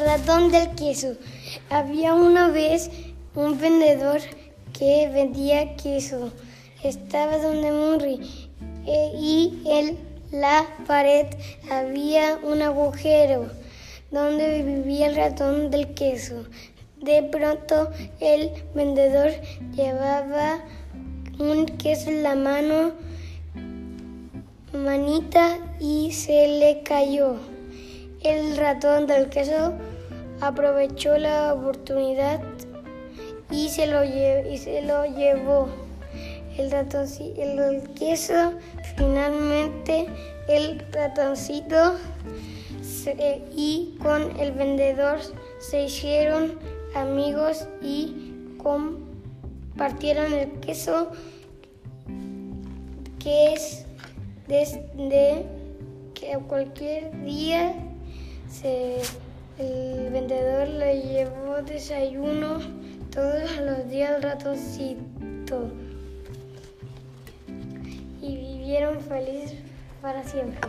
ratón del queso. Había una vez un vendedor que vendía queso. Estaba donde Murray eh, y en la pared había un agujero donde vivía el ratón del queso. De pronto el vendedor llevaba un queso en la mano, manita, y se le cayó. El ratón del queso aprovechó la oportunidad y se lo, y se lo llevó. El, ratoncito, el queso, finalmente el ratoncito y con el vendedor se hicieron amigos y compartieron el queso que es desde que cualquier día se, llevó desayuno todos los días al ratoncito y vivieron felices para siempre.